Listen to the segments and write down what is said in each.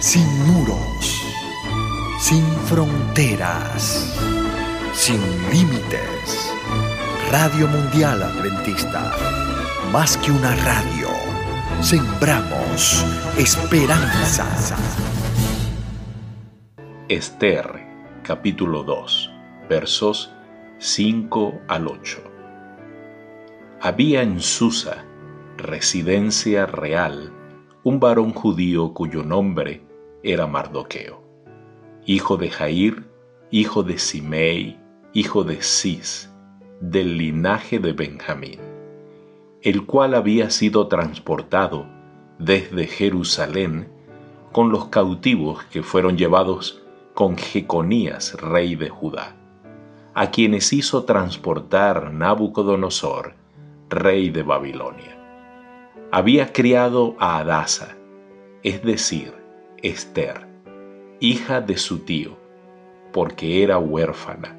sin muros, sin fronteras, sin límites. Radio Mundial Adventista, más que una radio, sembramos esperanza. Esther, capítulo 2, versos 5 al 8. Había en Susa, residencia real, un varón judío cuyo nombre era Mardoqueo, hijo de Jair, hijo de Simei, hijo de Cis, del linaje de Benjamín, el cual había sido transportado desde Jerusalén con los cautivos que fueron llevados con Jeconías, rey de Judá, a quienes hizo transportar Nabucodonosor, rey de Babilonia. Había criado a Adasa, es decir, Esther, hija de su tío, porque era huérfana,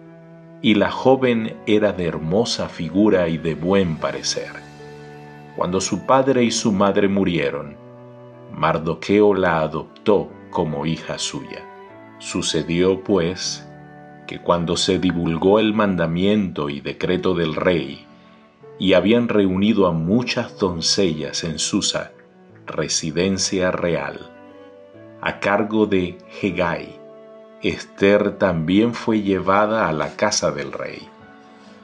y la joven era de hermosa figura y de buen parecer. Cuando su padre y su madre murieron, Mardoqueo la adoptó como hija suya. Sucedió, pues, que cuando se divulgó el mandamiento y decreto del rey, y habían reunido a muchas doncellas en Susa, residencia real. A cargo de Hegai, Esther también fue llevada a la casa del rey,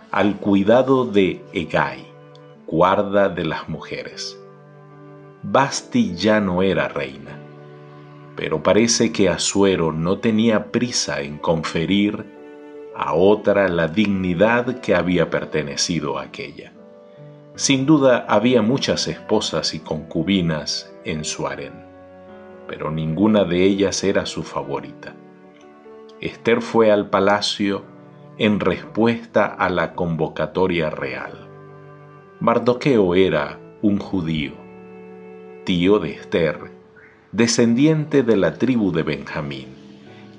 al cuidado de Hegai, guarda de las mujeres. Basti ya no era reina, pero parece que Asuero no tenía prisa en conferir a otra la dignidad que había pertenecido a aquella. Sin duda había muchas esposas y concubinas en su pero ninguna de ellas era su favorita. Esther fue al palacio en respuesta a la convocatoria real. Mardoqueo era un judío, tío de Esther, descendiente de la tribu de Benjamín,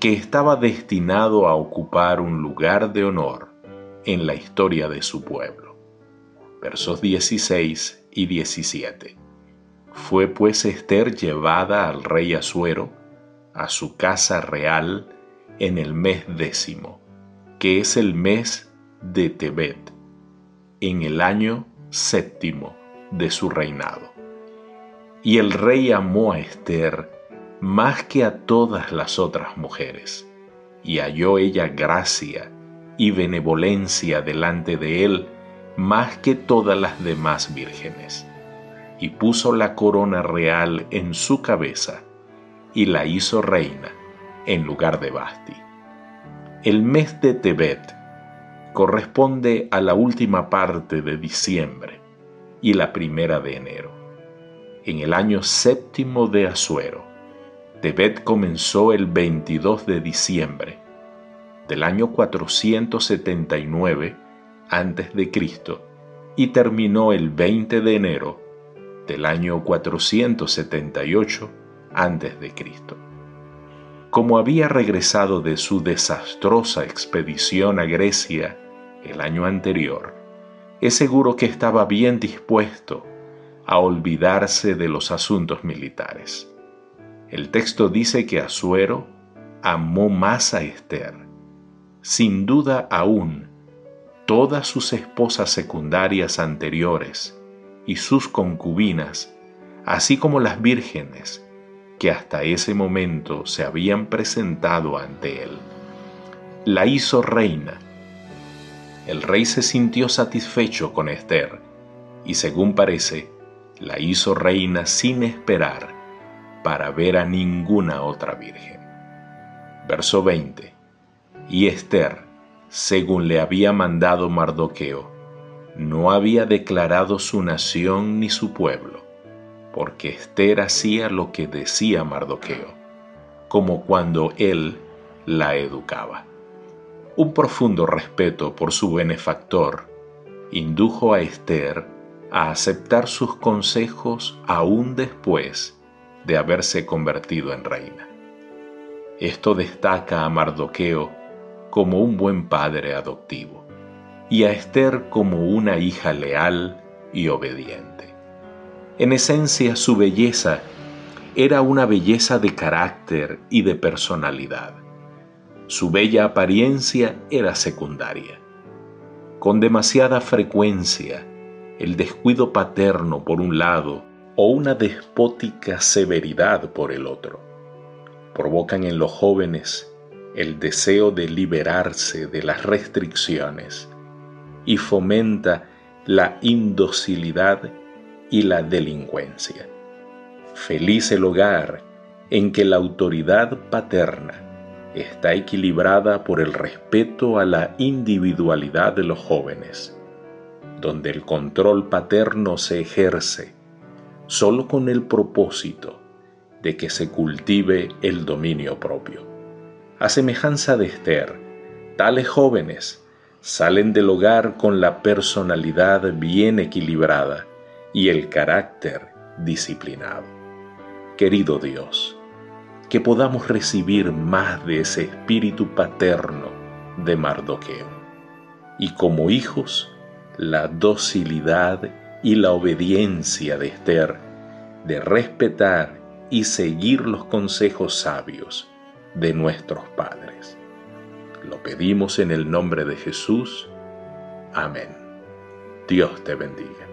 que estaba destinado a ocupar un lugar de honor en la historia de su pueblo versos 16 y 17. Fue pues Esther llevada al rey Asuero a su casa real en el mes décimo, que es el mes de Tebet, en el año séptimo de su reinado. Y el rey amó a Esther más que a todas las otras mujeres, y halló ella gracia y benevolencia delante de él, más que todas las demás vírgenes, y puso la corona real en su cabeza, y la hizo reina en lugar de Basti. El mes de Tebet corresponde a la última parte de diciembre y la primera de enero. En el año séptimo de Asuero, Tebet comenzó el 22 de diciembre del año 479 antes de Cristo y terminó el 20 de enero del año 478 antes de Cristo. Como había regresado de su desastrosa expedición a Grecia el año anterior, es seguro que estaba bien dispuesto a olvidarse de los asuntos militares. El texto dice que Asuero amó más a Esther, sin duda aún todas sus esposas secundarias anteriores y sus concubinas, así como las vírgenes que hasta ese momento se habían presentado ante él. La hizo reina. El rey se sintió satisfecho con Esther y según parece, la hizo reina sin esperar para ver a ninguna otra virgen. Verso 20. Y Esther, según le había mandado Mardoqueo, no había declarado su nación ni su pueblo, porque Esther hacía lo que decía Mardoqueo, como cuando él la educaba. Un profundo respeto por su benefactor indujo a Esther a aceptar sus consejos aún después de haberse convertido en reina. Esto destaca a Mardoqueo como un buen padre adoptivo y a Esther como una hija leal y obediente. En esencia, su belleza era una belleza de carácter y de personalidad. Su bella apariencia era secundaria. Con demasiada frecuencia, el descuido paterno por un lado o una despótica severidad por el otro provocan en los jóvenes el deseo de liberarse de las restricciones y fomenta la indocilidad y la delincuencia. Feliz el hogar en que la autoridad paterna está equilibrada por el respeto a la individualidad de los jóvenes, donde el control paterno se ejerce solo con el propósito de que se cultive el dominio propio. A semejanza de Esther, tales jóvenes salen del hogar con la personalidad bien equilibrada y el carácter disciplinado. Querido Dios, que podamos recibir más de ese espíritu paterno de Mardoqueo y como hijos la docilidad y la obediencia de Esther de respetar y seguir los consejos sabios de nuestros padres. Lo pedimos en el nombre de Jesús. Amén. Dios te bendiga.